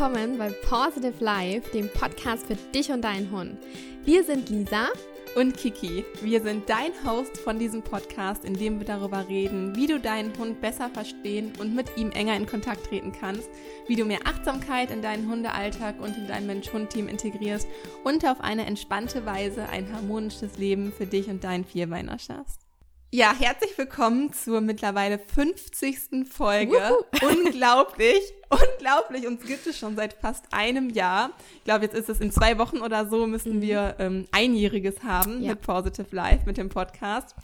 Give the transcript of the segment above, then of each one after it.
willkommen bei Positive Life, dem Podcast für dich und deinen Hund. Wir sind Lisa und Kiki. Wir sind dein Host von diesem Podcast, in dem wir darüber reden, wie du deinen Hund besser verstehen und mit ihm enger in Kontakt treten kannst, wie du mehr Achtsamkeit in deinen Hundealltag und in dein Mensch-Hund-Team integrierst und auf eine entspannte Weise ein harmonisches Leben für dich und deinen Vierbeiner schaffst. Ja, herzlich willkommen zur mittlerweile 50. Folge. Wuhu. Unglaublich, unglaublich. Uns gibt es schon seit fast einem Jahr. Ich glaube, jetzt ist es in zwei Wochen oder so, müssen mhm. wir ähm, Einjähriges haben ja. mit Positive Life, mit dem Podcast.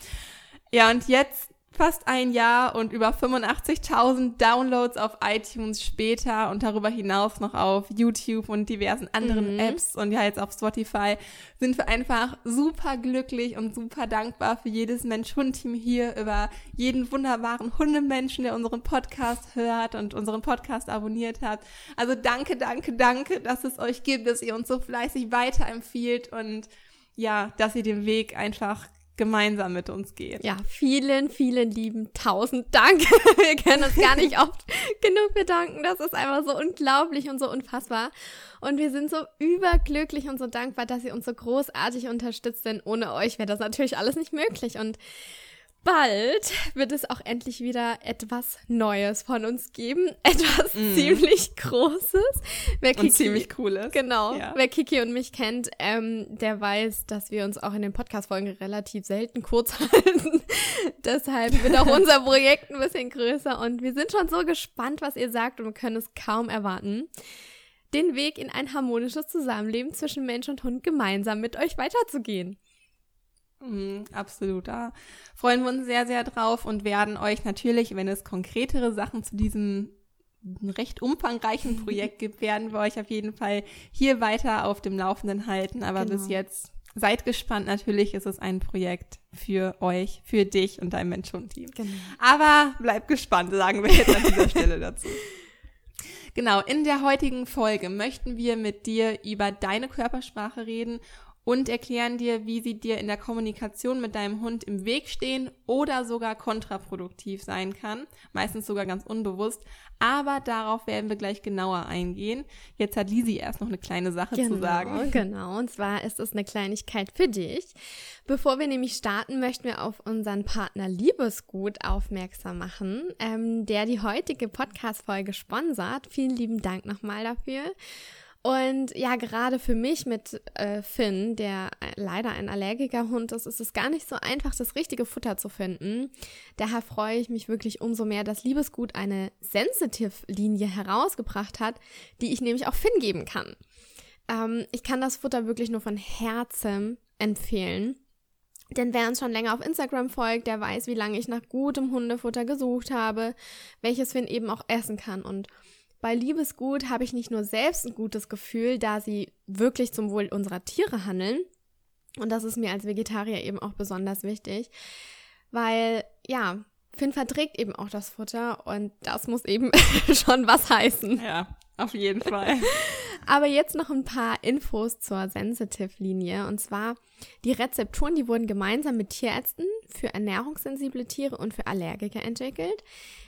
Ja, und jetzt fast ein Jahr und über 85.000 Downloads auf iTunes später und darüber hinaus noch auf YouTube und diversen anderen mhm. Apps und ja jetzt auf Spotify sind wir einfach super glücklich und super dankbar für jedes Mensch-Hund-Team hier über jeden wunderbaren Hundemenschen, der unseren Podcast hört und unseren Podcast abonniert hat. Also danke, danke, danke, dass es euch gibt, dass ihr uns so fleißig weiterempfiehlt und ja, dass ihr den Weg einfach gemeinsam mit uns geht. Ja, vielen, vielen lieben tausend Dank. Wir können uns gar nicht oft genug bedanken. Das ist einfach so unglaublich und so unfassbar. Und wir sind so überglücklich und so dankbar, dass ihr uns so großartig unterstützt, denn ohne euch wäre das natürlich alles nicht möglich. Und bald wird es auch endlich wieder etwas Neues von uns geben. Etwas mm. ziemlich Großes. Wer Kiki, und ziemlich Cooles. Genau. Ja. Wer Kiki und mich kennt, ähm, der weiß, dass wir uns auch in den Podcast-Folgen relativ selten kurz halten. Deshalb wird auch unser Projekt ein bisschen größer und wir sind schon so gespannt, was ihr sagt und können es kaum erwarten den Weg in ein harmonisches Zusammenleben zwischen Mensch und Hund gemeinsam mit euch weiterzugehen. Mhm, absolut. Da freuen wir uns sehr, sehr drauf und werden euch natürlich, wenn es konkretere Sachen zu diesem recht umfangreichen Projekt gibt, werden wir euch auf jeden Fall hier weiter auf dem Laufenden halten. Aber genau. bis jetzt seid gespannt. Natürlich ist es ein Projekt für euch, für dich und dein Mensch-Hund-Team. Genau. Aber bleibt gespannt, sagen wir jetzt an dieser Stelle dazu. Genau, in der heutigen Folge möchten wir mit dir über deine Körpersprache reden und erklären dir, wie sie dir in der Kommunikation mit deinem Hund im Weg stehen oder sogar kontraproduktiv sein kann, meistens sogar ganz unbewusst. Aber darauf werden wir gleich genauer eingehen. Jetzt hat Lisi erst noch eine kleine Sache genau, zu sagen. Genau, und zwar ist es eine Kleinigkeit für dich. Bevor wir nämlich starten, möchten wir auf unseren Partner Liebesgut aufmerksam machen, ähm, der die heutige Podcast-Folge sponsert. Vielen lieben Dank nochmal dafür. Und ja, gerade für mich mit äh, Finn, der leider ein Allergikerhund ist, ist es gar nicht so einfach, das richtige Futter zu finden. Daher freue ich mich wirklich umso mehr, dass Liebesgut eine Sensitive-Linie herausgebracht hat, die ich nämlich auch Finn geben kann. Ähm, ich kann das Futter wirklich nur von Herzen empfehlen. Denn wer uns schon länger auf Instagram folgt, der weiß, wie lange ich nach gutem Hundefutter gesucht habe, welches Finn eben auch essen kann. Und bei Liebesgut habe ich nicht nur selbst ein gutes Gefühl, da sie wirklich zum Wohl unserer Tiere handeln. Und das ist mir als Vegetarier eben auch besonders wichtig, weil ja, Finn verträgt eben auch das Futter und das muss eben schon was heißen. Ja, auf jeden Fall. Aber jetzt noch ein paar Infos zur Sensitive-Linie. Und zwar die Rezepturen, die wurden gemeinsam mit Tierärzten für ernährungssensible Tiere und für Allergiker entwickelt.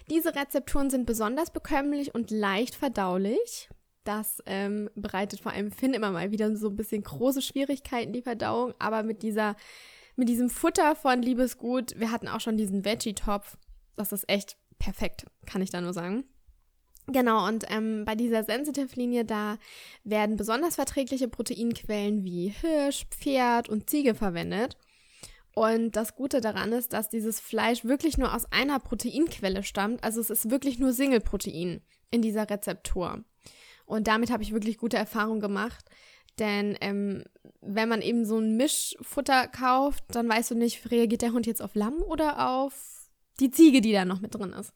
Diese Rezepturen sind besonders bekömmlich und leicht verdaulich. Das ähm, bereitet vor allem Finn immer mal wieder so ein bisschen große Schwierigkeiten, die Verdauung. Aber mit dieser, mit diesem Futter von Liebesgut, wir hatten auch schon diesen Veggie-Topf. Das ist echt perfekt, kann ich da nur sagen. Genau, und ähm, bei dieser Sensitive-Linie, da werden besonders verträgliche Proteinquellen wie Hirsch, Pferd und Ziege verwendet. Und das Gute daran ist, dass dieses Fleisch wirklich nur aus einer Proteinquelle stammt. Also es ist wirklich nur Single-Protein in dieser Rezeptur. Und damit habe ich wirklich gute Erfahrungen gemacht. Denn ähm, wenn man eben so ein Mischfutter kauft, dann weißt du nicht, reagiert der Hund jetzt auf Lamm oder auf die Ziege, die da noch mit drin ist.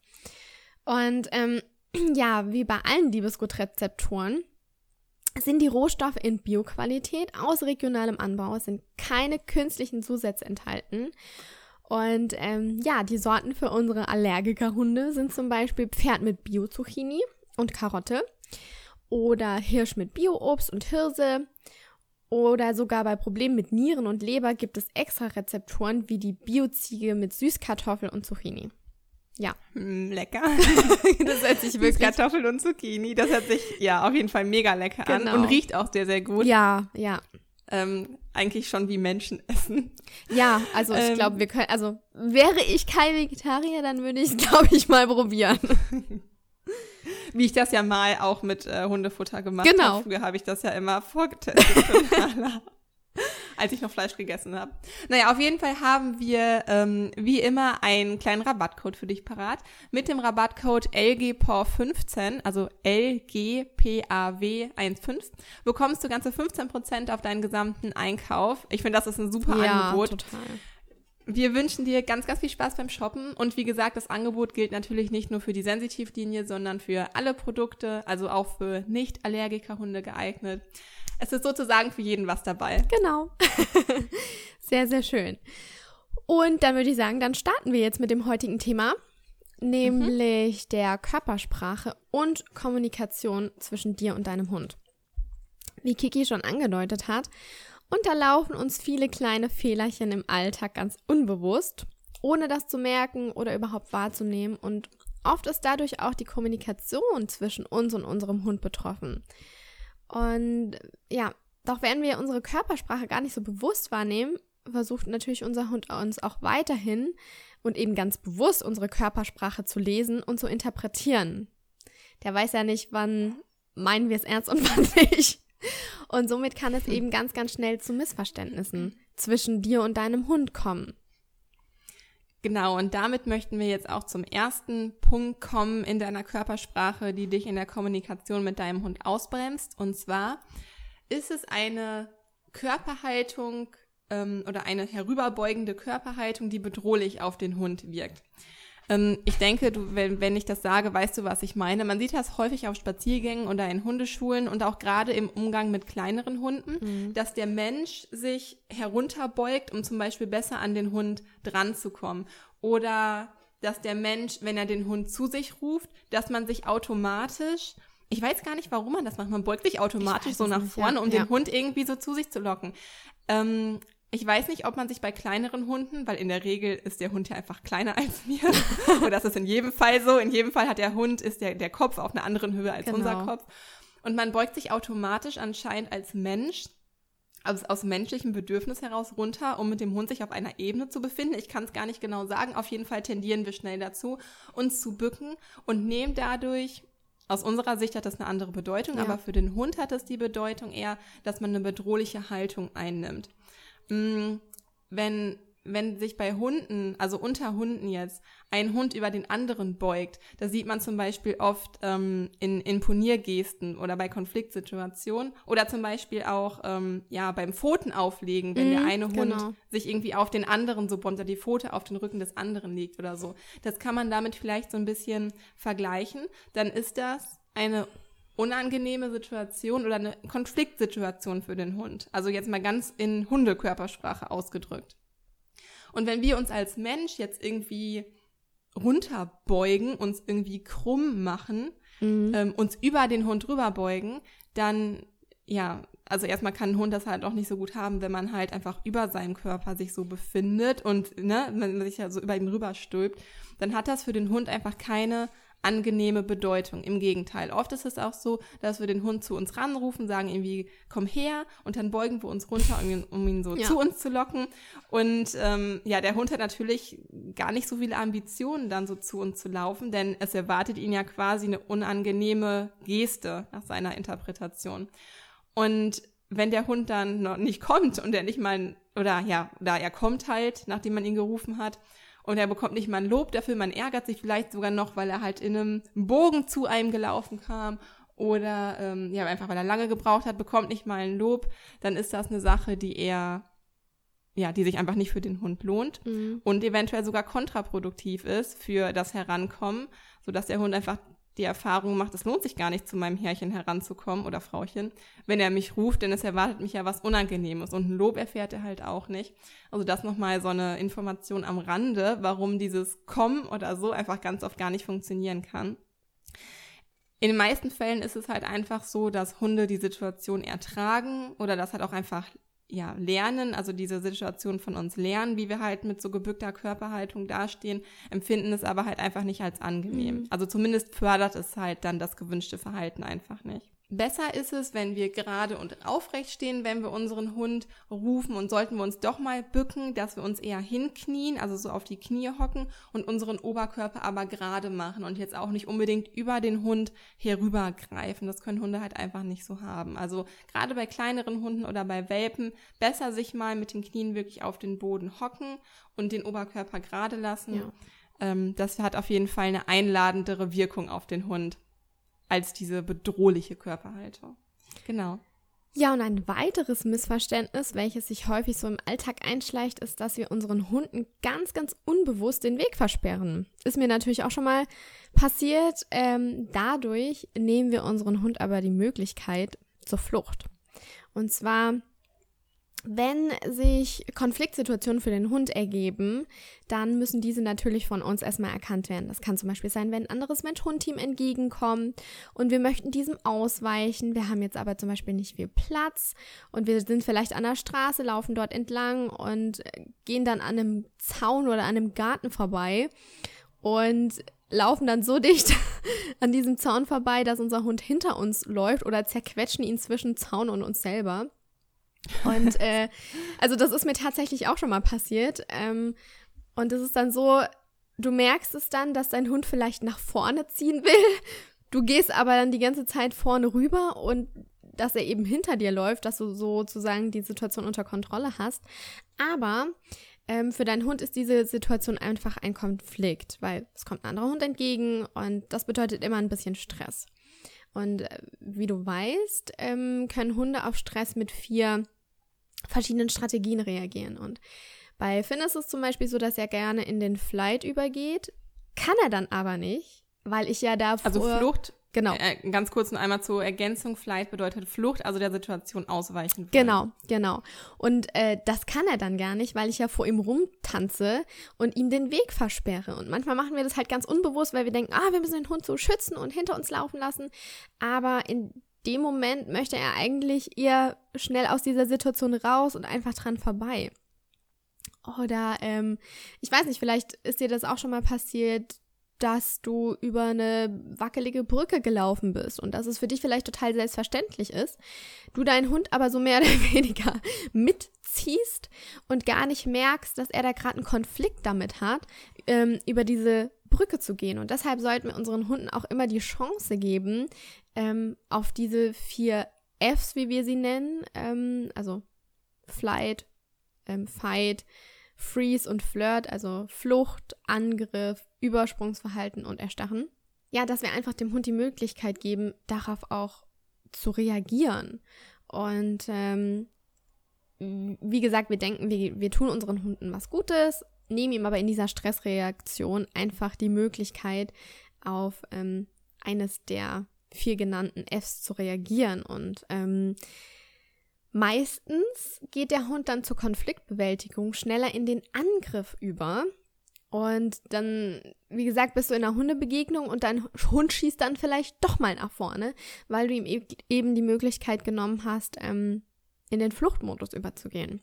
Und ähm, ja, wie bei allen Liebesgutrezeptoren sind die Rohstoffe in Bioqualität aus regionalem Anbau, sind keine künstlichen Zusätze enthalten. Und ähm, ja, die Sorten für unsere Allergikerhunde sind zum Beispiel Pferd mit Bio-Zucchini und Karotte oder Hirsch mit Bio-Obst und Hirse. Oder sogar bei Problemen mit Nieren und Leber gibt es extra Rezeptoren wie die Bioziege mit Süßkartoffel und Zucchini. Ja. Mm, lecker. das hört sich wirklich. Kartoffeln und Zucchini. Das hört sich ja auf jeden Fall mega lecker Genau. an und riecht auch sehr, sehr gut. Ja, ja. Ähm, eigentlich schon wie Menschen essen. Ja, also ich Ähm. glaube, wir können, also wäre ich kein Vegetarier, dann würde ich es, glaube ich, mal probieren. Wie ich das ja mal auch mit äh, Hundefutter gemacht Genau. habe. Früher habe ich das ja immer vorgetestet. Als ich noch Fleisch gegessen habe. Naja, auf jeden Fall haben wir ähm, wie immer einen kleinen Rabattcode für dich parat. Mit dem Rabattcode LGPAW15, also LGPAW15, bekommst du ganze 15% auf deinen gesamten Einkauf. Ich finde, das ist ein super Angebot. total. Wir wünschen dir ganz, ganz viel Spaß beim Shoppen. Und wie gesagt, das Angebot gilt natürlich nicht nur für die Sensitivlinie, sondern für alle Produkte, also auch für Nicht-Allergiker-Hunde geeignet. Es ist sozusagen für jeden was dabei. Genau. sehr, sehr schön. Und dann würde ich sagen, dann starten wir jetzt mit dem heutigen Thema, nämlich der Körpersprache und Kommunikation zwischen dir und deinem Hund. Wie Kiki schon angedeutet hat, unterlaufen uns viele kleine Fehlerchen im Alltag ganz unbewusst, ohne das zu merken oder überhaupt wahrzunehmen. Und oft ist dadurch auch die Kommunikation zwischen uns und unserem Hund betroffen. Und ja, doch wenn wir unsere Körpersprache gar nicht so bewusst wahrnehmen, versucht natürlich unser Hund uns auch weiterhin und eben ganz bewusst unsere Körpersprache zu lesen und zu interpretieren. Der weiß ja nicht, wann meinen wir es ernst und wann nicht. Und somit kann es eben ganz, ganz schnell zu Missverständnissen zwischen dir und deinem Hund kommen. Genau, und damit möchten wir jetzt auch zum ersten Punkt kommen in deiner Körpersprache, die dich in der Kommunikation mit deinem Hund ausbremst. Und zwar ist es eine Körperhaltung ähm, oder eine herüberbeugende Körperhaltung, die bedrohlich auf den Hund wirkt. Ähm, ich denke, du, wenn, wenn ich das sage, weißt du, was ich meine. Man sieht das häufig auf Spaziergängen oder in Hundeschulen und auch gerade im Umgang mit kleineren Hunden, dass der Mensch sich herunterbeugt, um zum Beispiel besser an den Hund dran zu kommen. Oder dass der Mensch, wenn er den Hund zu sich ruft, dass man sich automatisch ich weiß gar nicht, warum man das macht. Man beugt sich automatisch so nach nicht, vorne, ja. um Ja. den Hund irgendwie so zu sich zu locken. Ähm, ich weiß nicht, ob man sich bei kleineren Hunden, weil in der Regel ist der Hund ja einfach kleiner als wir. Und das ist in jedem Fall so. In jedem Fall hat der Hund, ist der, der Kopf auf einer anderen Höhe als Genau. unser Kopf. Und man beugt sich automatisch anscheinend als Mensch aus, aus menschlichem Bedürfnis heraus runter, um mit dem Hund sich auf einer Ebene zu befinden. Ich kann es gar nicht genau sagen. Auf jeden Fall tendieren wir schnell dazu, uns zu bücken und nehmen dadurch, aus unserer Sicht hat das eine andere Bedeutung, Ja. aber für den Hund hat es die Bedeutung eher, dass man eine bedrohliche Haltung einnimmt. Mm, Wenn, wenn sich bei Hunden, also unter Hunden jetzt, ein Hund über den anderen beugt, da sieht man zum Beispiel oft ähm, in, in Poniergesten oder bei Konfliktsituationen oder zum Beispiel auch ähm, ja beim Pfotenauflegen, wenn der Mhm, eine Hund genau. sich irgendwie auf den anderen so bonter die Pfote auf den Rücken des anderen legt oder so. Das kann man damit vielleicht so ein bisschen vergleichen. Dann ist das eine unangenehme Situation oder eine Konfliktsituation für den Hund. Also jetzt mal ganz in Hundekörpersprache ausgedrückt. Und wenn wir uns als Mensch jetzt irgendwie runterbeugen, uns irgendwie krumm machen, ähm, uns über den Hund rüberbeugen, dann, ja, also erstmal kann ein Hund das halt auch nicht so gut haben, wenn man halt einfach über seinem Körper sich so befindet und, ne, wenn man sich ja so über ihn rüberstülpt, dann hat das für den Hund einfach keine angenehme Bedeutung. Im Gegenteil. Oft ist es auch so, dass wir den Hund zu uns ranrufen, sagen irgendwie, komm her und dann beugen wir uns runter, um ihn, um ihn so Ja. zu uns zu locken. Und ähm, ja, der Hund hat natürlich gar nicht so viele Ambitionen, dann so zu uns zu laufen, denn es erwartet ihn ja quasi eine unangenehme Geste nach seiner Interpretation. Und wenn der Hund dann noch nicht kommt und er nicht mal, oder ja, oder er kommt halt, nachdem man ihn gerufen hat, und er bekommt nicht mal ein Lob dafür, man ärgert sich vielleicht sogar noch, weil er halt in einem Bogen zu einem gelaufen kam oder ähm, ja, einfach weil er lange gebraucht hat, bekommt nicht mal ein Lob, dann ist das eine Sache, die eher, ja, die sich einfach nicht für den Hund lohnt Mhm. und eventuell sogar kontraproduktiv ist für das Herankommen, sodass der Hund einfach die Erfahrung macht, es lohnt sich gar nicht, zu meinem Herrchen heranzukommen oder Frauchen, wenn er mich ruft, denn es erwartet mich ja was Unangenehmes und ein Lob erfährt er halt auch nicht. Also das nochmal so eine Information am Rande, warum dieses Kommen oder so einfach ganz oft gar nicht funktionieren kann. In den meisten Fällen ist es halt einfach so, dass Hunde die Situation ertragen oder das halt auch einfach ja, lernen, also diese Situation von uns lernen, wie wir halt mit so gebückter Körperhaltung dastehen, empfinden es aber halt einfach nicht als angenehm. Mhm. Also zumindest fördert es halt dann das gewünschte Verhalten einfach nicht. Besser ist es, wenn wir gerade und aufrecht stehen, wenn wir unseren Hund rufen und sollten wir uns doch mal bücken, dass wir uns eher hinknien, also so auf die Knie hocken und unseren Oberkörper aber gerade machen und jetzt auch nicht unbedingt über den Hund herübergreifen. Das können Hunde halt einfach nicht so haben. Also gerade bei kleineren Hunden oder bei Welpen besser sich mal mit den Knien wirklich auf den Boden hocken und den Oberkörper gerade lassen. Ja. Ähm, das hat auf jeden Fall eine einladendere Wirkung auf den Hund als diese bedrohliche Körperhaltung. Genau. Ja, und ein weiteres Missverständnis, welches sich häufig so im Alltag einschleicht, ist, dass wir unseren Hunden ganz, ganz unbewusst den Weg versperren. Ist mir natürlich auch schon mal passiert. Ähm, dadurch nehmen wir unseren Hund aber die Möglichkeit zur Flucht. Und zwar wenn sich Konfliktsituationen für den Hund ergeben, dann müssen diese natürlich von uns erstmal erkannt werden. Das kann zum Beispiel sein, wenn ein anderes Mensch-Hund-Team entgegenkommt und wir möchten diesem ausweichen. Wir haben jetzt aber zum Beispiel nicht viel Platz und wir sind vielleicht an der Straße, laufen dort entlang und gehen dann an einem Zaun oder an einem Garten vorbei und laufen dann so dicht an diesem Zaun vorbei, dass unser Hund hinter uns läuft oder zerquetschen ihn zwischen Zaun und uns selber. Und äh, also das ist mir tatsächlich auch schon mal passiert. Ähm, und es ist dann so, du merkst es dann, dass dein Hund vielleicht nach vorne ziehen will. Du gehst aber dann die ganze Zeit vorne rüber und dass er eben hinter dir läuft, dass du sozusagen die Situation unter Kontrolle hast. Aber ähm, für deinen Hund ist diese Situation einfach ein Konflikt, weil es kommt ein anderer Hund entgegen und das bedeutet immer ein bisschen Stress. Und äh, wie du weißt, ähm, können Hunde auf Stress mit vier verschiedenen Strategien reagieren. Und bei Finn ist es zum Beispiel so, dass er gerne in den Flight übergeht, kann er dann aber nicht, weil ich ja da Also Flucht Genau. Äh, ganz kurz noch einmal zur Ergänzung. Flight bedeutet Flucht, also der Situation ausweichen. Wollen. Genau, genau. Und äh, das kann er dann gar nicht, weil ich ja vor ihm rumtanze und ihm den Weg versperre. Und manchmal machen wir das halt ganz unbewusst, weil wir denken, ah, wir müssen den Hund so schützen und hinter uns laufen lassen. Aber in dem Moment möchte er eigentlich eher schnell aus dieser Situation raus und einfach dran vorbei. Oder ähm, ich weiß nicht, vielleicht ist dir das auch schon mal passiert, dass du über eine wackelige Brücke gelaufen bist und dass es für dich vielleicht total selbstverständlich ist, du deinen Hund aber so mehr oder weniger mitziehst und gar nicht merkst, dass er da gerade einen Konflikt damit hat, ähm, über diese Brücke zu gehen. Und deshalb sollten wir unseren Hunden auch immer die Chance geben, ähm, auf diese vier Fs, wie wir sie nennen, ähm, also Flight, ähm, Fight, Freeze und Flirt, also Flucht, Angriff, Übersprungsverhalten und Erstarren. Ja, dass wir einfach dem Hund die Möglichkeit geben, darauf auch zu reagieren. Und ähm, wie gesagt, wir denken, wir, wir tun unseren Hunden was Gutes, nehmen ihm aber in dieser Stressreaktion einfach die Möglichkeit, auf ähm, eines der vier genannten Fs zu reagieren. Und ähm, meistens geht der Hund dann zur Konfliktbewältigung schneller in den Angriff über. Und dann, wie gesagt, bist du in einer Hundebegegnung und dein Hund schießt dann vielleicht doch mal nach vorne, weil du ihm e-, eben die Möglichkeit genommen hast, ähm, in den Fluchtmodus überzugehen.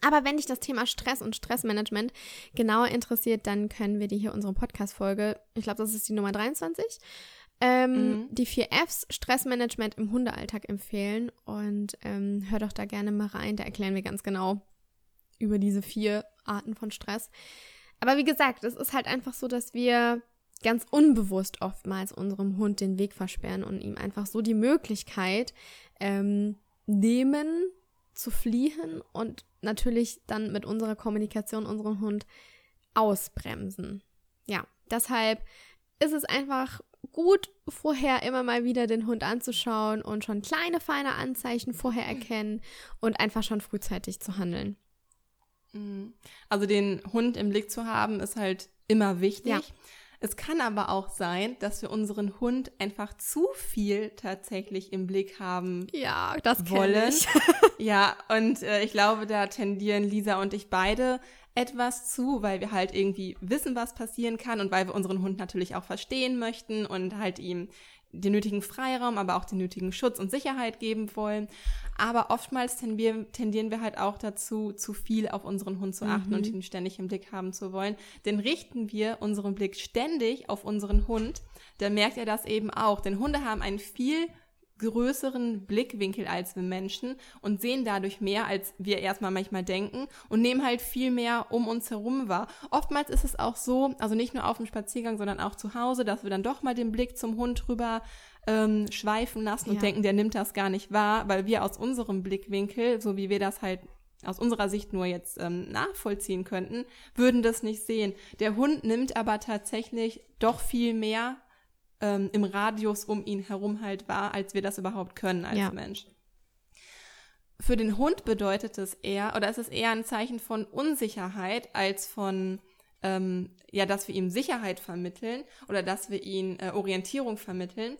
Aber wenn dich das Thema Stress und Stressmanagement genauer interessiert, dann können wir dir hier unsere Podcast-Folge, ich glaube, das ist die Nummer 23, ähm, mhm. die vier Fs Stressmanagement im Hundealltag empfehlen. Und ähm, hör doch da gerne mal rein. Da erklären wir ganz genau über diese vier Arten von Stress. Aber wie gesagt, es ist halt einfach so, dass wir ganz unbewusst oftmals unserem Hund den Weg versperren und ihm einfach so die Möglichkeit ähm, nehmen, zu fliehen und natürlich dann mit unserer Kommunikation unseren Hund ausbremsen. Ja, deshalb ist es einfach gut, vorher immer mal wieder den Hund anzuschauen und schon kleine, feine Anzeichen vorher erkennen und einfach schon frühzeitig zu handeln. Mhm. Also den Hund im Blick zu haben, ist halt immer wichtig. Ja. Es kann aber auch sein, dass wir unseren Hund einfach zu viel tatsächlich im Blick haben ja, das wollen. Ich. ja, und äh, ich glaube, da tendieren Lisa und ich beide etwas zu, weil wir halt irgendwie wissen, was passieren kann und weil wir unseren Hund natürlich auch verstehen möchten und halt ihm den nötigen Freiraum, aber auch den nötigen Schutz und Sicherheit geben wollen. Aber oftmals tendieren, tendieren wir halt auch dazu, zu viel auf unseren Hund zu achten mhm. und ihn ständig im Blick haben zu wollen. Denn richten wir unseren Blick ständig auf unseren Hund, dann merkt er das eben auch. Denn Hunde haben einen viel größeren Blickwinkel als wir Menschen und sehen dadurch mehr, als wir erstmal manchmal denken und nehmen halt viel mehr um uns herum wahr. Oftmals ist es auch so, also nicht nur auf dem Spaziergang, sondern auch zu Hause, dass wir dann doch mal den Blick zum Hund rüber ähm, schweifen lassen und ja. denken, der nimmt das gar nicht wahr, weil wir aus unserem Blickwinkel, so wie wir das halt aus unserer Sicht nur jetzt ähm, nachvollziehen könnten, würden das nicht sehen. Der Hund nimmt aber tatsächlich doch viel mehr ähm, im Radius um ihn herum halt wahr, als wir das überhaupt können als ja. Mensch. Für den Hund bedeutet es eher, oder ist es eher ein Zeichen von Unsicherheit als von, ähm, ja, dass wir ihm Sicherheit vermitteln oder dass wir ihm äh, Orientierung vermitteln,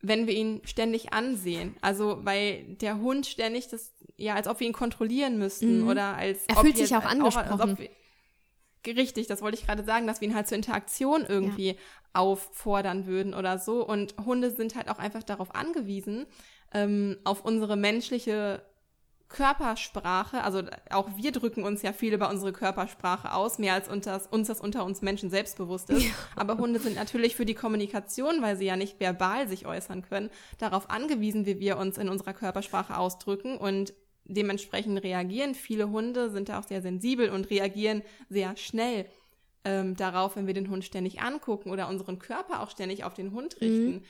wenn wir ihn ständig ansehen. Also, weil der Hund ständig das, ja, als ob wir ihn kontrollieren müssten mhm. oder als. Er fühlt sich auch angesprochen. Auch, Richtig, das wollte ich gerade sagen, dass wir ihn halt zur Interaktion irgendwie ja. auffordern würden oder so. Und Hunde sind halt auch einfach darauf angewiesen, ähm, auf unsere menschliche Körpersprache, also auch wir drücken uns ja viel über unsere Körpersprache aus, mehr als unter, uns das unter uns Menschen selbstbewusst ist. Ja. Aber Hunde sind natürlich für die Kommunikation, weil sie ja nicht verbal sich äußern können, darauf angewiesen, wie wir uns in unserer Körpersprache ausdrücken. Und dementsprechend reagieren viele Hunde, sind da auch sehr sensibel und reagieren sehr schnell ähm, darauf, wenn wir den Hund ständig angucken oder unseren Körper auch ständig auf den Hund richten. Mhm.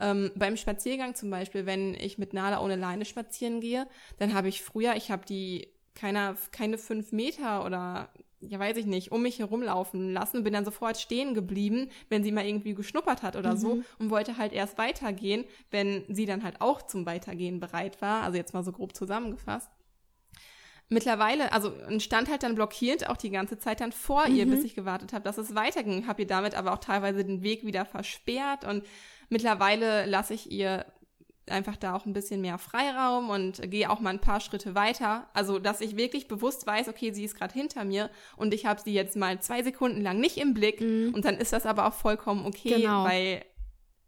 Ähm, beim Spaziergang zum Beispiel, wenn ich mit Nala ohne Leine spazieren gehe, dann habe ich früher, ich habe die keiner, keine fünf Meter oder ja weiß ich nicht, um mich herumlaufen lassen, bin dann sofort stehen geblieben, wenn sie mal irgendwie geschnuppert hat oder mhm. so und wollte halt erst weitergehen, wenn sie dann halt auch zum Weitergehen bereit war. Also jetzt mal so grob zusammengefasst. Mittlerweile, also stand halt dann blockiert auch die ganze Zeit dann vor mhm. ihr, bis ich gewartet habe, dass es weiterging. Habe ihr damit aber auch teilweise den Weg wieder versperrt und mittlerweile lasse ich ihr einfach da auch ein bisschen mehr Freiraum und gehe auch mal ein paar Schritte weiter. Also, dass ich wirklich bewusst weiß, okay, sie ist gerade hinter mir und ich habe sie jetzt mal zwei Sekunden lang nicht im Blick mhm. und dann ist das aber auch vollkommen okay, genau. weil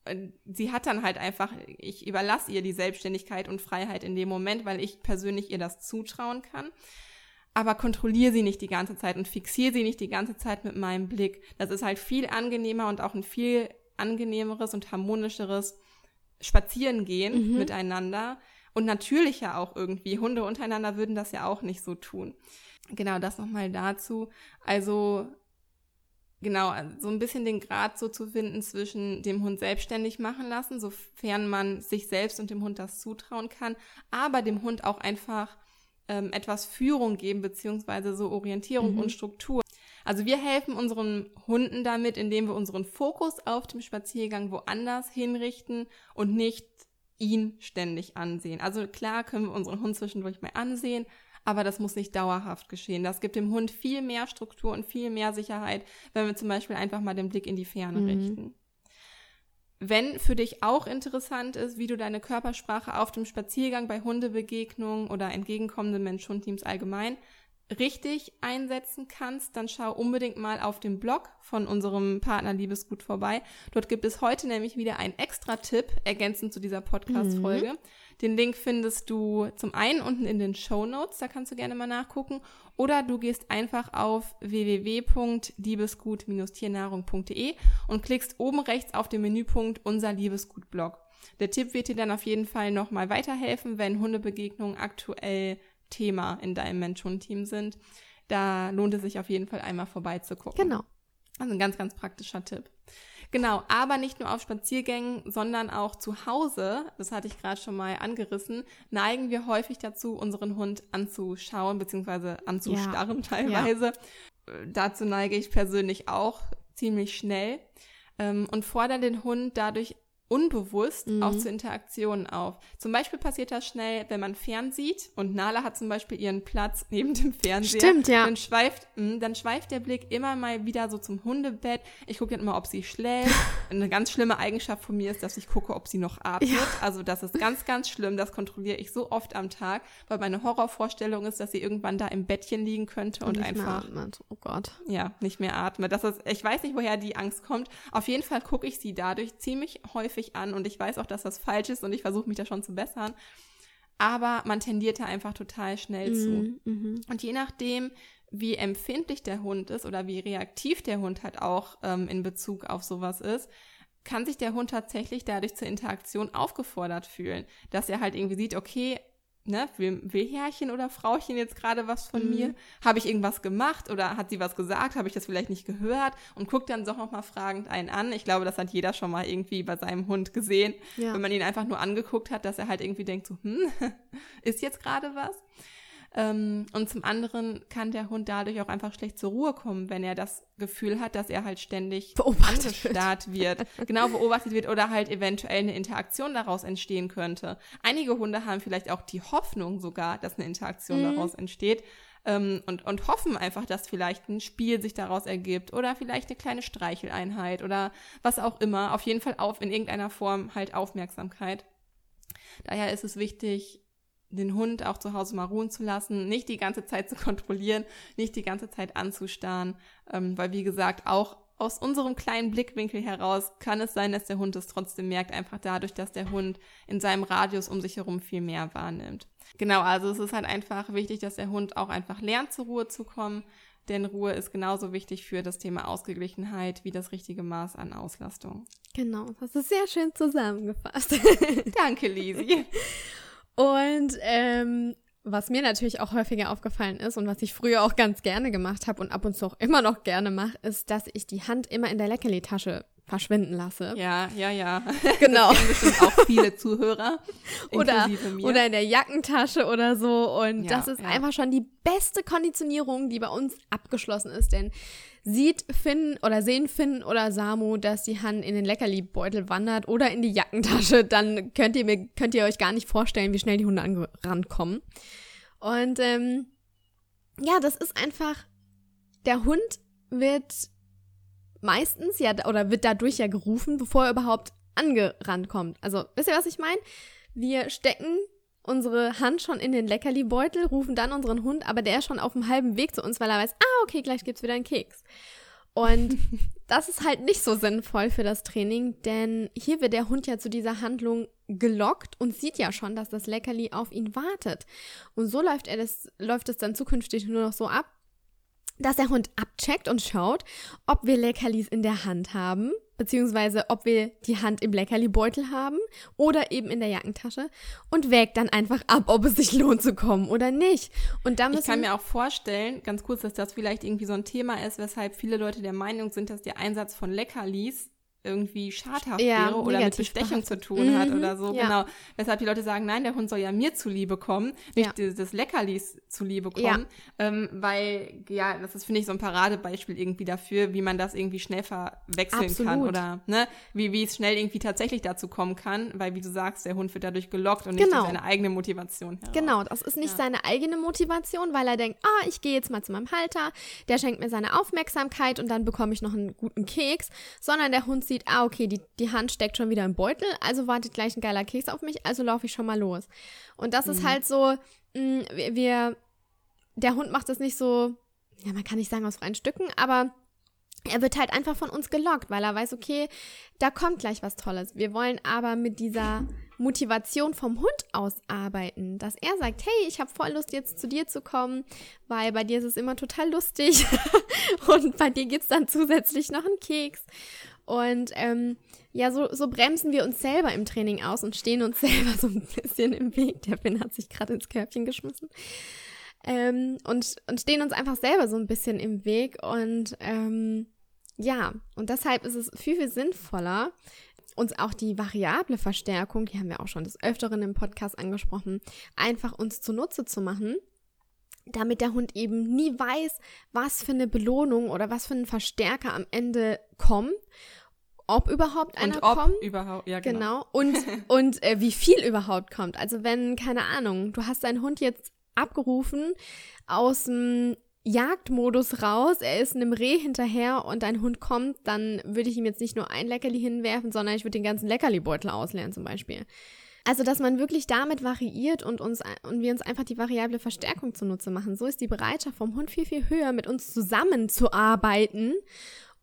äh, sie hat dann halt einfach, ich überlasse ihr die Selbstständigkeit und Freiheit in dem Moment, weil ich persönlich ihr das zutrauen kann. Aber kontrolliere sie nicht die ganze Zeit und fixiere sie nicht die ganze Zeit mit meinem Blick. Das ist halt viel angenehmer und auch ein viel angenehmeres und harmonischeres spazieren gehen mhm. miteinander. Und natürlich ja auch irgendwie. Hunde untereinander würden das ja auch nicht so tun. Genau, das nochmal dazu. Also, genau, so ein bisschen den Grad so zu finden zwischen dem Hund selbstständig machen lassen, sofern man sich selbst und dem Hund das zutrauen kann, aber dem Hund auch einfach ähm, etwas Führung geben, beziehungsweise so Orientierung mhm. und Struktur. Also wir helfen unseren Hunden damit, indem wir unseren Fokus auf dem Spaziergang woanders hinrichten und nicht ihn ständig ansehen. Also klar können wir unseren Hund zwischendurch mal ansehen, aber das muss nicht dauerhaft geschehen. Das gibt dem Hund viel mehr Struktur und viel mehr Sicherheit, wenn wir zum Beispiel einfach mal den Blick in die Ferne mhm. richten. Wenn für dich auch interessant ist, wie du deine Körpersprache auf dem Spaziergang bei Hundebegegnungen oder entgegenkommenden Mensch-Hund-Teams allgemein richtig einsetzen kannst, dann schau unbedingt mal auf dem Blog von unserem Partner Liebesgut vorbei. Dort gibt es heute nämlich wieder einen extra Tipp ergänzend zu dieser Podcast-Folge. Mhm. Den Link findest du zum einen unten in den Show Notes, da kannst du gerne mal nachgucken. Oder du gehst einfach auf www.liebesgut-tiernahrung.de und klickst oben rechts auf den Menüpunkt Unser Liebesgut-Blog. Der Tipp wird dir dann auf jeden Fall nochmal weiterhelfen, wenn Hundebegegnungen aktuell Thema in deinem Mensch-Hund-Team sind. Da lohnt es sich auf jeden Fall einmal vorbeizugucken. Genau. Also ein ganz, ganz praktischer Tipp. Genau, aber nicht nur auf Spaziergängen, sondern auch zu Hause, das hatte ich gerade schon mal angerissen, neigen wir häufig dazu, unseren Hund anzuschauen bzw. anzustarren ja. teilweise. Ja. Dazu neige ich persönlich auch ziemlich schnell ähm, und fordere den Hund dadurch unbewusst mhm. auch zu Interaktionen auf. Zum Beispiel passiert das schnell, wenn man fernsieht und Nala hat zum Beispiel ihren Platz neben dem Fernseher. Stimmt, ja. Dann schweift, mh, dann schweift der Blick immer mal wieder so zum Hundebett. Ich gucke dann immer, ob sie schläft. Eine ganz schlimme Eigenschaft von mir ist, dass ich gucke, ob sie noch atmet. Ja. Also das ist ganz, ganz schlimm. Das kontrolliere ich so oft am Tag, weil meine Horrorvorstellung ist, dass sie irgendwann da im Bettchen liegen könnte und, und einfach. Mehr atmet. Oh Gott. Ja, nicht mehr atmet. Das ist, ich weiß nicht, woher die Angst kommt. Auf jeden Fall gucke ich sie dadurch ziemlich häufig häufig an und ich weiß auch, dass das falsch ist und ich versuche mich da schon zu bessern. Aber man tendiert da einfach total schnell zu. Mhm, mhm. Und je nachdem, wie empfindlich der Hund ist oder wie reaktiv der Hund halt auch ähm, in Bezug auf sowas ist, kann sich der Hund tatsächlich dadurch zur Interaktion aufgefordert fühlen, dass er halt irgendwie sieht, okay, ne, will, will Herrchen oder Frauchen jetzt gerade was von Mhm. mir? Habe ich irgendwas gemacht oder hat sie was gesagt? Habe ich das vielleicht nicht gehört? Und guckt dann doch nochmal fragend einen an. Ich glaube, das hat jeder schon mal irgendwie bei seinem Hund gesehen, Ja. wenn man ihn einfach nur angeguckt hat, dass er halt irgendwie denkt, so, hm, ist jetzt gerade was? Ähm, und zum anderen kann der Hund dadurch auch einfach schlecht zur Ruhe kommen, wenn er das Gefühl hat, dass er halt ständig Beobachtet wird. wird. genau beobachtet wird oder halt eventuell eine Interaktion daraus entstehen könnte. Einige Hunde haben vielleicht auch die Hoffnung sogar, dass eine Interaktion Mhm. daraus entsteht. Ähm, und, und hoffen einfach, dass vielleicht ein Spiel sich daraus ergibt oder vielleicht eine kleine Streicheleinheit oder was auch immer. Auf jeden Fall auf in irgendeiner Form halt Aufmerksamkeit. Daher ist es wichtig, den Hund auch zu Hause mal ruhen zu lassen, nicht die ganze Zeit zu kontrollieren, nicht die ganze Zeit anzustarren, ähm, weil wie gesagt, auch aus unserem kleinen Blickwinkel heraus kann es sein, dass der Hund es trotzdem merkt, einfach dadurch, dass der Hund in seinem Radius um sich herum viel mehr wahrnimmt. Genau, also es ist halt einfach wichtig, dass der Hund auch einfach lernt, zur Ruhe zu kommen, denn Ruhe ist genauso wichtig für das Thema Ausgeglichenheit wie das richtige Maß an Auslastung. Genau, das ist sehr schön zusammengefasst. Danke, Lisi. Und ähm, was mir natürlich auch häufiger aufgefallen ist und was ich früher auch ganz gerne gemacht habe und ab und zu auch immer noch gerne mache, ist, dass ich die Hand immer in der Leckerli-Tasche verschwinden lasse. Ja, ja, ja. Genau. Das bestimmt auch viele Zuhörer, Oder, mir. oder in der Jackentasche oder so. Und Ja, das ist ja. einfach schon die beste Konditionierung, die bei uns abgeschlossen ist. Denn sieht Finn oder sehen Finn oder Samu, dass die Hand in den Leckerli-Beutel wandert oder in die Jackentasche, dann könnt ihr, mir, könnt ihr euch gar nicht vorstellen, wie schnell die Hunde rankommen. Und ähm, ja, das ist einfach, der Hund wird meistens ja oder wird dadurch ja gerufen, bevor er überhaupt angerannt kommt. Also, wisst ihr, was ich meine? Wir stecken unsere Hand schon in den Leckerli-Beutel, rufen dann unseren Hund, aber der ist schon auf dem halben Weg zu uns, weil er weiß, ah, okay, gleich gibt's wieder einen Keks. Und das ist halt nicht so sinnvoll für das Training, denn hier wird der Hund ja zu dieser Handlung gelockt und sieht ja schon, dass das Leckerli auf ihn wartet. Und so läuft er das, läuft es dann zukünftig nur noch so ab, dass der Hund abcheckt und schaut, ob wir Leckerlis in der Hand haben, beziehungsweise ob wir die Hand im Leckerli-Beutel haben oder eben in der Jackentasche und wägt dann einfach ab, ob es sich lohnt zu kommen oder nicht. Und da müssen Ich kann mir auch vorstellen, ganz kurz, dass das vielleicht irgendwie so ein Thema ist, weshalb viele Leute der Meinung sind, dass der Einsatz von Leckerlis irgendwie schadhaft Ja, wäre oder mit Bestechung zu tun hat Mhm, oder so. ja. Genau. Weshalb die Leute sagen, nein, der Hund soll ja mir zuliebe kommen, nicht Ja. des, Leckerlis zuliebe kommen. Ähm, weil, ja, das ist, finde ich, so ein Paradebeispiel irgendwie dafür, wie man das irgendwie schnell verwechseln kann Absolut. oder ne, wie, wie es schnell irgendwie tatsächlich dazu kommen kann, weil, wie du sagst, der Hund wird dadurch gelockt und nicht Genau. durch seine eigene Motivation heraus. Genau, das ist nicht seine eigene Motivation, weil er denkt, ah, ich gehe jetzt mal zu meinem Halter, der schenkt mir seine Aufmerksamkeit und dann bekomme ich noch einen guten Keks, sondern der Hund sieht, ah, okay, die, die Hand steckt schon wieder im Beutel, also wartet gleich ein geiler Keks auf mich, also laufe ich schon mal los. Und das ist halt so, mh, wir, wir, der Hund macht das nicht so, ja, man kann nicht sagen aus freien Stücken, aber er wird halt einfach von uns gelockt, weil er weiß, okay, da kommt gleich was Tolles. Wir wollen aber mit dieser Motivation vom Hund aus arbeiten, dass er sagt, hey, ich habe voll Lust jetzt zu dir zu kommen, weil bei dir ist es immer total lustig und bei dir gibt's dann zusätzlich noch einen Keks. Und ähm, ja, so, so bremsen wir uns selber im Training aus und stehen uns selber so ein bisschen im Weg. Der Finn hat sich gerade ins Körbchen geschmissen. Ähm, und, und stehen uns einfach selber so ein bisschen im Weg. Und ähm, ja, und deshalb ist es viel, viel sinnvoller, uns auch die variable Verstärkung, die haben wir auch schon des Öfteren im Podcast angesprochen, einfach uns zunutze zu machen, damit der Hund eben nie weiß, was für eine Belohnung oder was für ein Verstärker am Ende kommt, ob überhaupt einer Und ob kommt. überhaupt, ja genau. Genau. Und, und äh, wie viel überhaupt kommt. Also wenn, keine Ahnung, du hast deinen Hund jetzt abgerufen aus dem Jagdmodus raus, er ist einem Reh hinterher und dein Hund kommt, dann würde ich ihm jetzt nicht nur ein Leckerli hinwerfen, sondern ich würde den ganzen Leckerli-Beutel ausleeren zum Beispiel. Also, dass man wirklich damit variiert und uns und wir uns einfach die variable Verstärkung zunutze machen. So ist die Bereitschaft vom Hund viel, viel höher, mit uns zusammenzuarbeiten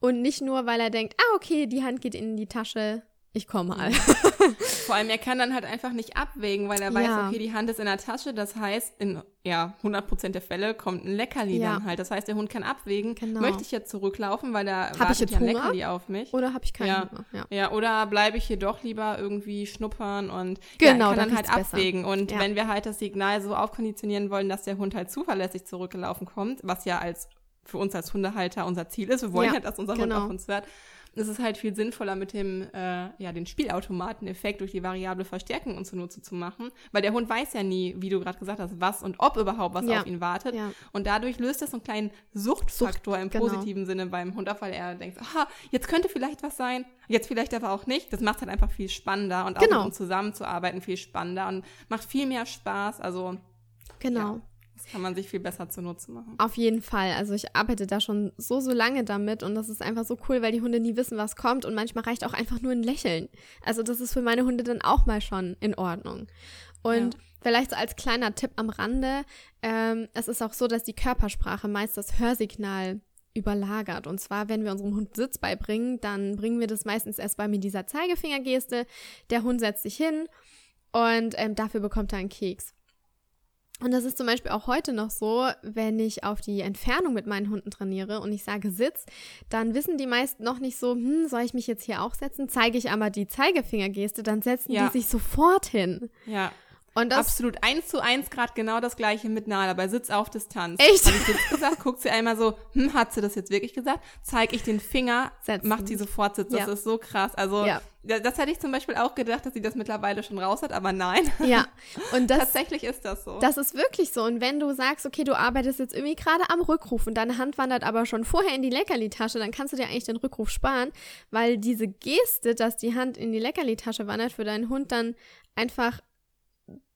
und nicht nur, weil er denkt, ah, okay, die Hand geht in die Tasche, ich komme mal. Vor allem, er kann dann halt einfach nicht abwägen, weil er weiß, Ja. okay, die Hand ist in der Tasche. Das heißt, in ja, 100% der Fälle kommt ein Leckerli Ja. dann halt. Das heißt, der Hund kann abwägen, Genau. möchte ich jetzt zurücklaufen, weil da ich wartet jetzt ja ein? Leckerli auf mich. Oder habe ich keinen Ja. Ja. Ja, oder bleibe ich hier doch lieber irgendwie schnuppern und Genau, ja, kann dann halt riecht's besser. abwägen. Und wenn wir halt das Signal so aufkonditionieren wollen, dass der Hund halt zuverlässig zurückgelaufen kommt, was ja als für uns als Hundehalter unser Ziel ist, wir wollen Ja, ja, dass unser genau. Hund auf uns hört, ist es halt viel sinnvoller mit dem, äh, ja, den Spielautomaten-Effekt durch die variable Verstärkung uns zunutze zu machen, weil der Hund weiß ja nie, wie du gerade gesagt hast, was und ob überhaupt was Ja, auf ihn wartet. ja. Und dadurch löst das so einen kleinen Suchtfaktor im genau. positiven Sinne beim Hund auf, weil er denkt, aha, jetzt könnte vielleicht was sein, jetzt vielleicht aber auch nicht. Das macht halt einfach viel spannender und auch Genau. uns zusammenzuarbeiten viel spannender und macht viel mehr Spaß. Also Genau. Ja. Kann man sich viel besser zunutze machen. Auf jeden Fall. Also ich arbeite da schon so, so lange damit und das ist einfach so cool, weil die Hunde nie wissen, was kommt und manchmal reicht auch einfach nur ein Lächeln. Also das ist für meine Hunde dann auch mal schon in Ordnung. Und Ja. vielleicht so als kleiner Tipp am Rande, ähm, es ist auch so, dass die Körpersprache meist das Hörsignal überlagert. Und zwar, wenn wir unserem Hund Sitz beibringen, dann bringen wir das meistens erst bei mit dieser Zeigefingergeste. Der Hund setzt sich hin und ähm, dafür bekommt er einen Keks. Und das ist zum Beispiel auch heute noch so, wenn ich auf die Entfernung mit meinen Hunden trainiere und ich sage Sitz, dann wissen die meisten noch nicht so, hm, soll ich mich jetzt hier auch setzen? Zeige ich aber die Zeigefingergeste, dann setzen Ja. die sich sofort hin. Ja, Und das, absolut eins zu eins gerade genau das gleiche mit Nala, bei Sitz auf Distanz. Echt? Habe ich Sitz gesagt, guckt sie einmal so, hm, hat sie das jetzt wirklich gesagt? Zeige ich den Finger, Setzen. macht sie sofort Sitz. Das Ja. ist so krass. Also Ja. Das hätte ich zum Beispiel auch gedacht, dass sie das mittlerweile schon raus hat, aber nein. ja, und das, Tatsächlich ist das so. das ist wirklich so. Und wenn du sagst, okay, du arbeitest jetzt irgendwie gerade am Rückruf und deine Hand wandert aber schon vorher in die Leckerli-Tasche, dann kannst du dir eigentlich den Rückruf sparen, weil diese Geste, dass die Hand in die Leckerli-Tasche wandert, für deinen Hund dann einfach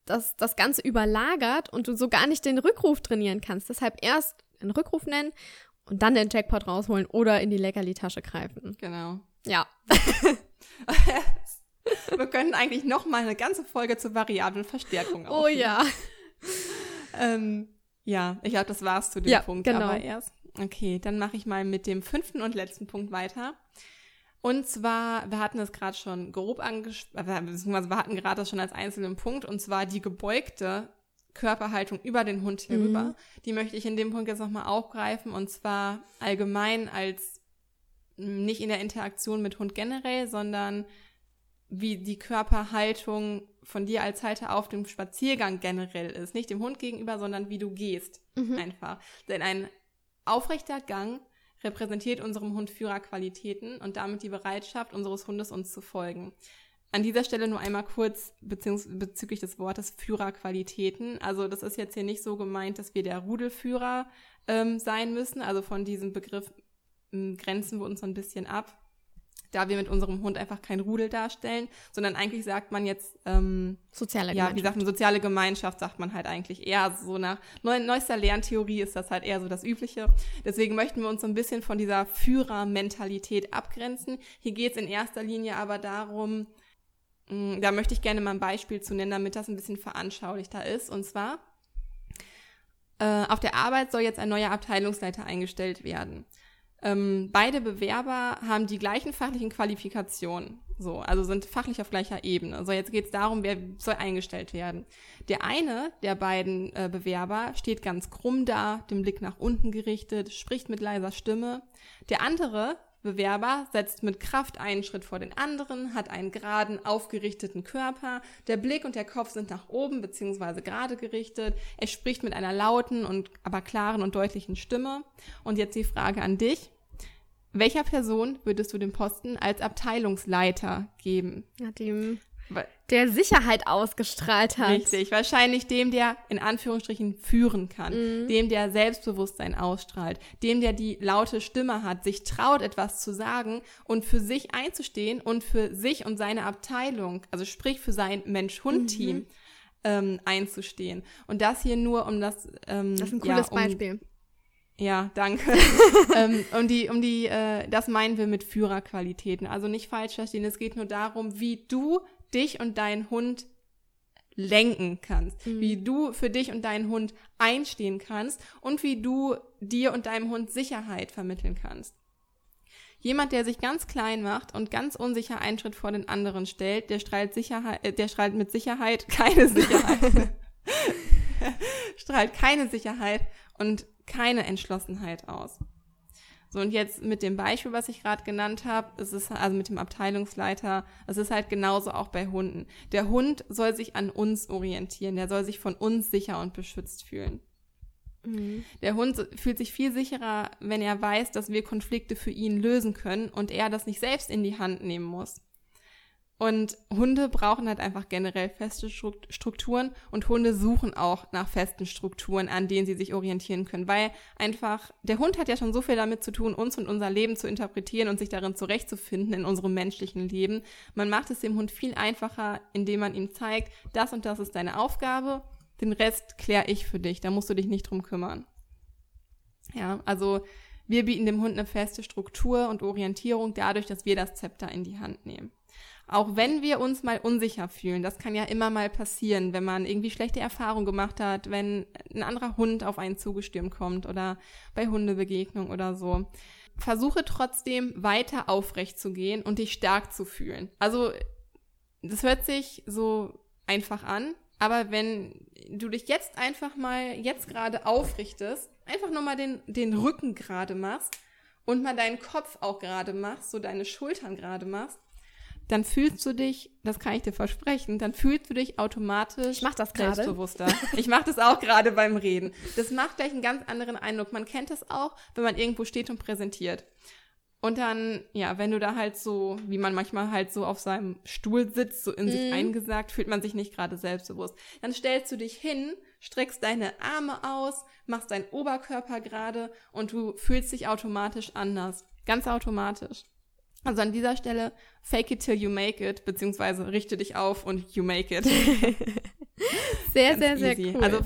das, das Ganze überlagert und du so gar nicht den Rückruf trainieren kannst. Deshalb erst den Rückruf nennen und dann den Jackpot rausholen oder in die Leckerli-Tasche greifen. genau. Ja. Wir können eigentlich noch mal eine ganze Folge zur variablen Verstärkung Oh aufnehmen. ja. Ähm, ja, ich glaube, das war's zu dem Ja, Punkt. genau. Aber erst. Okay, dann mache ich mal mit dem fünften und letzten Punkt weiter. Und zwar, wir hatten es gerade schon grob angesprochen, beziehungsweise wir hatten gerade das schon als einzelnen Punkt, und zwar die gebeugte Körperhaltung über den Hund herüber. Mhm. Die möchte ich in dem Punkt jetzt nochmal aufgreifen, und zwar allgemein als nicht in der Interaktion mit Hund generell, sondern wie die Körperhaltung von dir als Halter auf dem Spaziergang generell ist. Nicht dem Hund gegenüber, sondern wie du gehst. Mhm. Einfach. Denn ein aufrechter Gang repräsentiert unserem Hund Führerqualitäten und damit die Bereitschaft unseres Hundes uns zu folgen. An dieser Stelle nur einmal kurz bezüglich des Wortes Führerqualitäten. Also das ist jetzt hier nicht so gemeint, dass wir der Rudelführer ähm, sein müssen. Also von diesem Begriff grenzen wir uns so ein bisschen ab, da wir mit unserem Hund einfach kein Rudel darstellen, sondern eigentlich sagt man jetzt ähm, Soziale ja, wie Gemeinschaft. sagt man, soziale Gemeinschaft sagt man halt eigentlich eher so nach neu, neuester Lerntheorie ist das halt eher so das Übliche. Deswegen möchten wir uns so ein bisschen von dieser Führermentalität abgrenzen. Hier geht es in erster Linie aber darum, mh, da möchte ich gerne mal ein Beispiel zu nennen, damit das ein bisschen veranschaulichter ist. Und zwar, äh, auf der Arbeit soll jetzt ein neuer Abteilungsleiter eingestellt werden. Ähm, beide Bewerber haben die gleichen fachlichen Qualifikationen, so, also sind fachlich auf gleicher Ebene. So, jetzt geht es darum, wer soll eingestellt werden. Der eine der beiden äh, Bewerber steht ganz krumm da, den Blick nach unten gerichtet, spricht mit leiser Stimme. Der andere Bewerber setzt mit Kraft einen Schritt vor den anderen, hat einen geraden, aufgerichteten Körper. Der Blick und der Kopf sind nach oben bzw. gerade gerichtet. Er spricht mit einer lauten und aber klaren und deutlichen Stimme. Und jetzt die Frage an dich. Welcher Person würdest du den Posten als Abteilungsleiter geben? Ja, dem, der Sicherheit ausgestrahlt hat. Richtig, wahrscheinlich dem, der in Anführungsstrichen führen kann, Mhm. dem, der Selbstbewusstsein ausstrahlt, dem, der die laute Stimme hat, sich traut, etwas zu sagen und für sich einzustehen und für sich und seine Abteilung, also sprich für sein Mensch-Hund-Team, Mhm. ähm, einzustehen. Und das hier nur um das. Ähm, Das ist ein ja, cooles um, Beispiel. Ja, danke. ähm, um die, um die, äh, das meinen wir mit Führerqualitäten. Also nicht falsch verstehen. Es geht nur darum, wie du dich und deinen Hund lenken kannst, Mhm. wie du für dich und deinen Hund einstehen kannst und wie du dir und deinem Hund Sicherheit vermitteln kannst. Jemand, der sich ganz klein macht und ganz unsicher einen Schritt vor den anderen stellt, der strahlt Sicherheit, äh, der strahlt mit Sicherheit keine Sicherheit. strahlt keine Sicherheit und keine Entschlossenheit aus. So, und jetzt mit dem Beispiel, was ich gerade genannt habe, es ist also mit dem Abteilungsleiter, es ist halt genauso auch bei Hunden. Der Hund soll sich an uns orientieren, der soll sich von uns sicher und beschützt fühlen. Mhm. Der Hund fühlt sich viel sicherer, wenn er weiß, dass wir Konflikte für ihn lösen können und er das nicht selbst in die Hand nehmen muss. Und Hunde brauchen halt einfach generell feste Strukturen und Hunde suchen auch nach festen Strukturen, an denen sie sich orientieren können, weil einfach der Hund hat ja schon so viel damit zu tun, uns und unser Leben zu interpretieren und sich darin zurechtzufinden in unserem menschlichen Leben. Man macht es dem Hund viel einfacher, indem man ihm zeigt, das und das ist deine Aufgabe, den Rest kläre ich für dich, da musst du dich nicht drum kümmern. Ja, also wir bieten dem Hund eine feste Struktur und Orientierung dadurch, dass wir das Zepter in die Hand nehmen. Auch wenn wir uns mal unsicher fühlen, das kann ja immer mal passieren, wenn man irgendwie schlechte Erfahrungen gemacht hat, wenn ein anderer Hund auf einen zugestürmt kommt oder bei Hundebegegnung oder so. Versuche trotzdem weiter aufrecht zu gehen und dich stark zu fühlen. Also, das hört sich so einfach an, aber wenn du dich jetzt einfach mal jetzt gerade aufrichtest, einfach nur mal den, den Rücken gerade machst und mal deinen Kopf auch gerade machst, so deine Schultern gerade machst, dann fühlst du dich, das kann ich dir versprechen, dann fühlst du dich automatisch ich mach das grade. selbstbewusster. Ich mache das auch gerade beim Reden. Das macht gleich einen ganz anderen Eindruck. Man kennt das auch, wenn man irgendwo steht und präsentiert. Und dann, ja, wenn du da halt so, wie man manchmal halt so auf seinem Stuhl sitzt, so in sich mhm. eingesagt, fühlt man sich nicht gerade selbstbewusst. Dann stellst du dich hin, streckst deine Arme aus, machst deinen Oberkörper gerade und du fühlst dich automatisch anders. Ganz automatisch. Also an dieser Stelle, fake it till you make it, beziehungsweise richte dich auf und you make it. sehr, sehr, sehr easy. cool. Also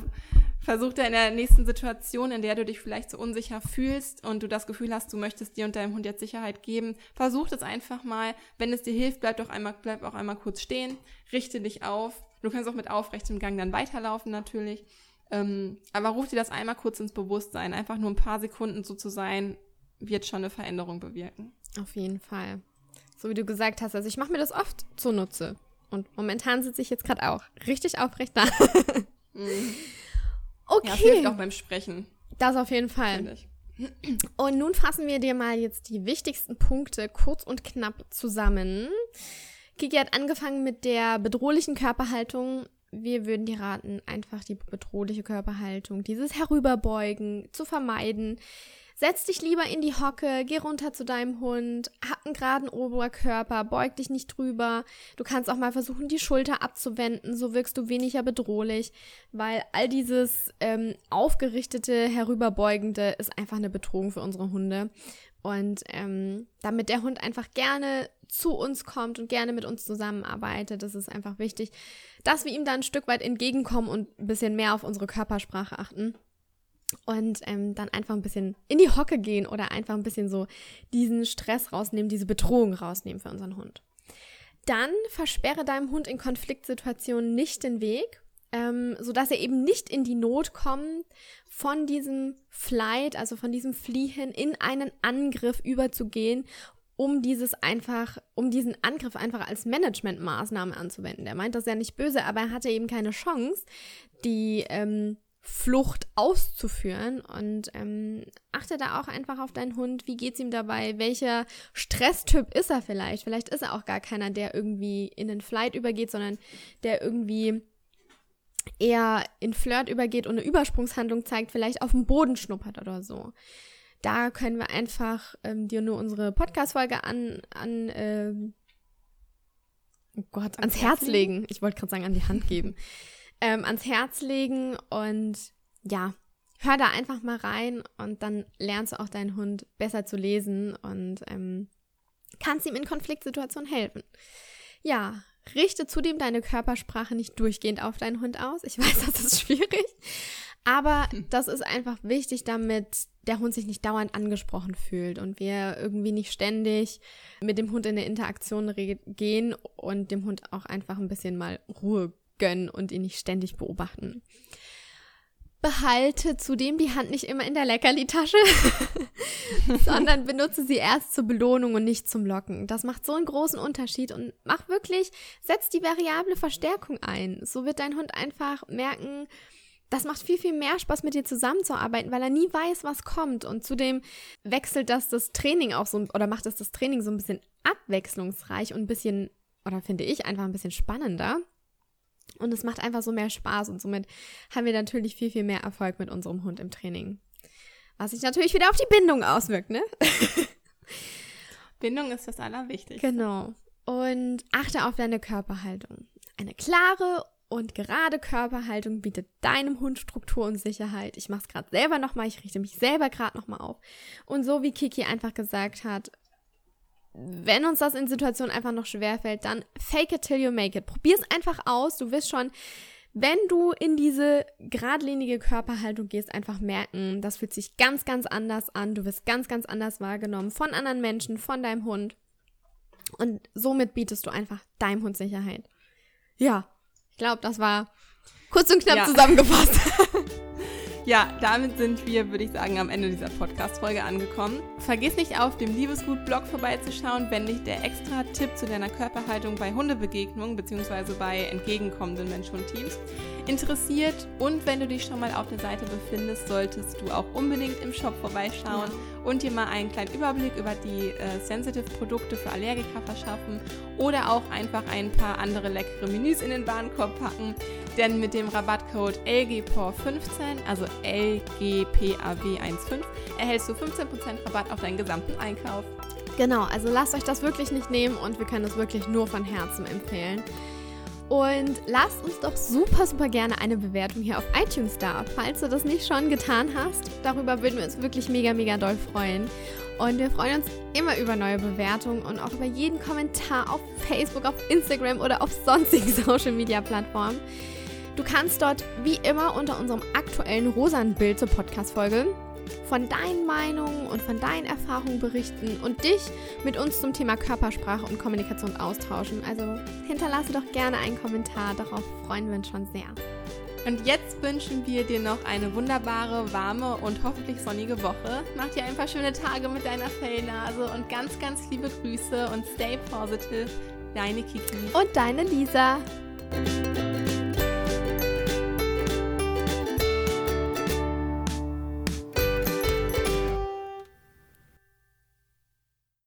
versuch da in der nächsten Situation, in der du dich vielleicht so unsicher fühlst und du das Gefühl hast, du möchtest dir und deinem Hund jetzt Sicherheit geben, versuch das einfach mal. Wenn es dir hilft, bleib doch einmal, bleib auch einmal kurz stehen, richte dich auf. Du kannst auch mit aufrechtem Gang dann weiterlaufen natürlich. Ähm, aber ruf dir das einmal kurz ins Bewusstsein. Einfach nur ein paar Sekunden so zu sein, wird schon eine Veränderung bewirken. Auf jeden Fall. So wie du gesagt hast, also ich mache mir das oft zunutze. Und momentan sitze ich jetzt gerade auch richtig aufrecht da. mhm. Okay. Ja, hilft auch beim Sprechen. Das auf jeden Fall. Und nun fassen wir dir mal jetzt die wichtigsten Punkte kurz und knapp zusammen. Kiki hat angefangen mit der bedrohlichen Körperhaltung. Wir würden dir raten, einfach die bedrohliche Körperhaltung, dieses Herüberbeugen zu vermeiden. Setz dich lieber in die Hocke, geh runter zu deinem Hund, hab einen geraden Oberkörper, beug dich nicht drüber. Du kannst auch mal versuchen, die Schulter abzuwenden, so wirkst du weniger bedrohlich, weil all dieses ähm, aufgerichtete, herüberbeugende ist einfach eine Bedrohung für unsere Hunde. Und ähm, damit der Hund einfach gerne zu uns kommt und gerne mit uns zusammenarbeitet, das ist einfach wichtig, dass wir ihm da ein Stück weit entgegenkommen und ein bisschen mehr auf unsere Körpersprache achten und ähm, dann einfach ein bisschen in die Hocke gehen oder einfach ein bisschen so diesen Stress rausnehmen, diese Bedrohung rausnehmen für unseren Hund. Dann versperre deinem Hund in Konfliktsituationen nicht den Weg, ähm, sodass er eben nicht in die Not kommt, von diesem Flight, also von diesem Fliehen in einen Angriff überzugehen um dieses einfach, um diesen Angriff einfach als Managementmaßnahme anzuwenden. Der meint das ja nicht böse, aber er hatte eben keine Chance, die ähm, Flucht auszuführen und ähm, achte da auch einfach auf deinen Hund. Wie geht's ihm dabei? Welcher Stresstyp ist er vielleicht? Vielleicht ist er auch gar keiner, der irgendwie in den Flight übergeht, sondern der irgendwie eher in Flirt übergeht und eine Übersprungshandlung zeigt, vielleicht auf dem Boden schnuppert oder so. Da können wir einfach ähm, dir nur unsere Podcast-Folge an, an ähm, oh Gott, ans Herz legen. Ich wollte gerade sagen, an die Hand geben. Ähm, ans Herz legen und ja, hör da einfach mal rein und dann lernst du auch deinen Hund besser zu lesen und ähm, kannst ihm in Konfliktsituationen helfen. Ja, richte zudem deine Körpersprache nicht durchgehend auf deinen Hund aus. Ich weiß, das ist schwierig, aber das ist einfach wichtig, damit der Hund sich nicht dauernd angesprochen fühlt und wir irgendwie nicht ständig mit dem Hund in der Interaktion gehen und dem Hund auch einfach ein bisschen mal Ruhe gönnen und ihn nicht ständig beobachten. Behalte zudem die Hand nicht immer in der Leckerli-Tasche, sondern benutze sie erst zur Belohnung und nicht zum Locken. Das macht so einen großen Unterschied und mach wirklich, setz die variable Verstärkung ein. So wird dein Hund einfach merken, das macht viel, viel mehr Spaß, mit dir zusammenzuarbeiten, weil er nie weiß, was kommt. Und zudem wechselt das das Training auch so, oder macht es das Training so ein bisschen abwechslungsreich und ein bisschen, oder finde ich, einfach ein bisschen spannender. Und es macht einfach so mehr Spaß und somit haben wir natürlich viel, viel mehr Erfolg mit unserem Hund im Training. Was sich natürlich wieder auf die Bindung auswirkt, ne? Bindung ist das Allerwichtigste. Genau. Und achte auf deine Körperhaltung. Eine klare und gerade Körperhaltung bietet deinem Hund Struktur und Sicherheit. Ich mache es gerade selber nochmal, ich richte mich selber gerade nochmal auf. Und so wie Kiki einfach gesagt hat, wenn uns das in Situationen einfach noch schwerfällt, dann fake it till you make it. Probier es einfach aus. Du wirst schon, wenn du in diese geradlinige Körperhaltung gehst, einfach merken, das fühlt sich ganz, ganz anders an. Du wirst ganz, ganz anders wahrgenommen von anderen Menschen, von deinem Hund. Und somit bietest du einfach deinem Hund Sicherheit. Ja, ich glaube, das war kurz und knapp ja. zusammengefasst. Ja, damit sind wir, würde ich sagen, am Ende dieser Podcast-Folge angekommen. Vergiss nicht auf dem Liebesgut-Blog vorbeizuschauen, wenn dich der extra Tipp zu deiner Körperhaltung bei Hundebegegnungen bzw. bei entgegenkommenden Mensch-Hund-Teams interessiert. Und wenn du dich schon mal auf der Seite befindest, solltest du auch unbedingt im Shop vorbeischauen ja. Und dir mal einen kleinen Überblick über die äh, Sensitive-Produkte für Allergiker verschaffen oder auch einfach ein paar andere leckere Menüs in den Warenkorb packen. Denn mit dem Rabattcode LGPOR15, also LGPAW15, erhältst du 15% Rabatt auf deinen gesamten Einkauf. Genau, also lasst euch das wirklich nicht nehmen und wir können es wirklich nur von Herzen empfehlen. Und lasst uns doch super, super gerne eine Bewertung hier auf iTunes da, falls du das nicht schon getan hast. Darüber würden wir uns wirklich mega, mega doll freuen. Und wir freuen uns immer über neue Bewertungen und auch über jeden Kommentar auf Facebook, auf Instagram oder auf sonstigen Social Media Plattformen. Du kannst dort wie immer unter unserem aktuellen rosanen Bild zur Podcast-Folge von deinen Meinungen und von deinen Erfahrungen berichten und dich mit uns zum Thema Körpersprache und Kommunikation austauschen. Also hinterlasse doch gerne einen Kommentar, darauf freuen wir uns schon sehr. Und jetzt wünschen wir dir noch eine wunderbare, warme und hoffentlich sonnige Woche. Mach dir ein paar schöne Tage mit deiner Fellnase und ganz, ganz liebe Grüße und stay positive. Deine Kiki. Und deine Lisa.